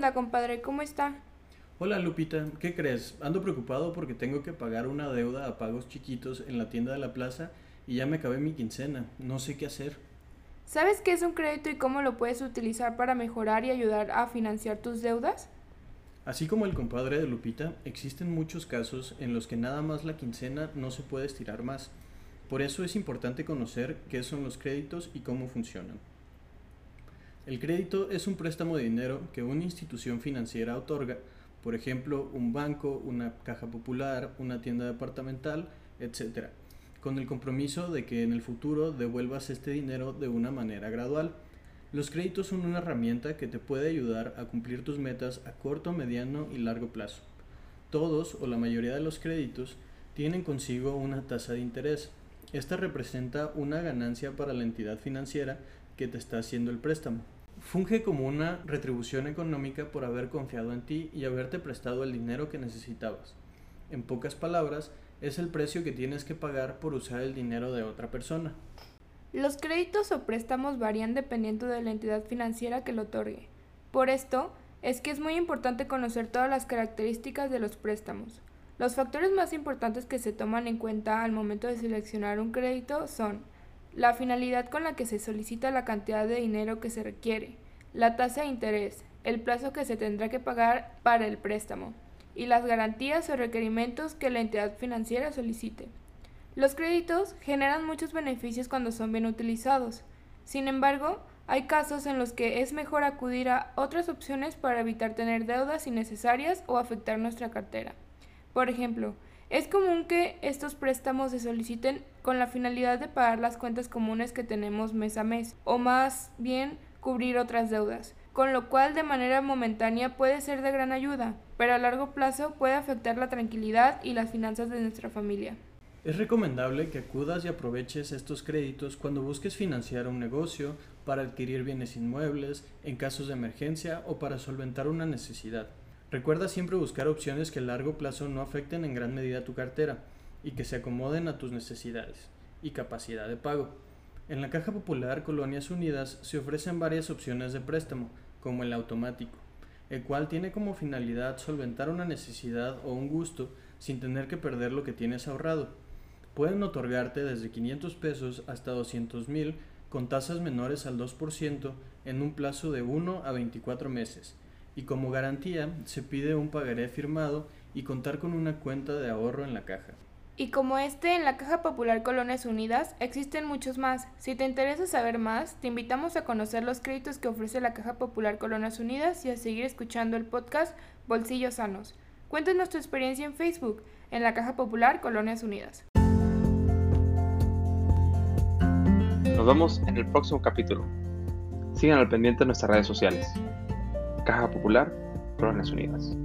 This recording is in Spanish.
Onda, compadre? ¿Cómo está? Hola Lupita, ¿qué crees? Ando preocupado porque tengo que pagar una deuda a pagos chiquitos en la tienda de la plaza y ya me acabé mi quincena. No sé qué hacer. ¿Sabes qué es un crédito y cómo lo puedes utilizar para mejorar y ayudar a financiar tus deudas? Así como el compadre de Lupita, existen muchos casos en los que nada más la quincena no se puede estirar más. Por eso es importante conocer qué son los créditos y cómo funcionan. El crédito es un préstamo de dinero que una institución financiera otorga, por ejemplo, un banco, una caja popular, una tienda departamental, etc., con el compromiso de que en el futuro devuelvas este dinero de una manera gradual. Los créditos son una herramienta que te puede ayudar a cumplir tus metas a corto, mediano y largo plazo. Todos o la mayoría de los créditos tienen consigo una tasa de interés. Esta representa una ganancia para la entidad financiera que te está haciendo el préstamo. Funge como una retribución económica por haber confiado en ti y haberte prestado el dinero que necesitabas. En pocas palabras, es el precio que tienes que pagar por usar el dinero de otra persona. Los créditos o préstamos varían dependiendo de la entidad financiera que lo otorgue. Por esto, es que es muy importante conocer todas las características de los préstamos. Los factores más importantes que se toman en cuenta al momento de seleccionar un crédito son la finalidad con la que se solicita la cantidad de dinero que se requiere, la tasa de interés, el plazo que se tendrá que pagar para el préstamo y las garantías o requerimientos que la entidad financiera solicite. Los créditos generan muchos beneficios cuando son bien utilizados. Sin embargo, hay casos en los que es mejor acudir a otras opciones para evitar tener deudas innecesarias o afectar nuestra cartera. Por ejemplo, es común que estos préstamos se soliciten con la finalidad de pagar las cuentas comunes que tenemos mes a mes, o más bien cubrir otras deudas, con lo cual de manera momentánea puede ser de gran ayuda, pero a largo plazo puede afectar la tranquilidad y las finanzas de nuestra familia. Es recomendable que acudas y aproveches estos créditos cuando busques financiar un negocio, para adquirir bienes inmuebles, en casos de emergencia o para solventar una necesidad. Recuerda siempre buscar opciones que a largo plazo no afecten en gran medida tu cartera y que se acomoden a tus necesidades y capacidad de pago. En la Caja Popular Colonias Unidas se ofrecen varias opciones de préstamo, como el automático, el cual tiene como finalidad solventar una necesidad o un gusto sin tener que perder lo que tienes ahorrado. Pueden otorgarte desde 500 pesos hasta 200 mil con tasas menores al 2% en un plazo de 1 a 24 meses y como garantía se pide un pagaré firmado y contar con una cuenta de ahorro en la caja. Y como este, en la Caja Popular Colonias Unidas existen muchos más. Si te interesa saber más, te invitamos a conocer los créditos que ofrece la Caja Popular Colonias Unidas y a seguir escuchando el podcast Bolsillos Sanos. Cuéntanos tu experiencia en Facebook, en la Caja Popular Colonias Unidas. Nos vemos en el próximo capítulo. Sigan al pendiente de nuestras redes sociales. Caja Popular, Colonias Unidas.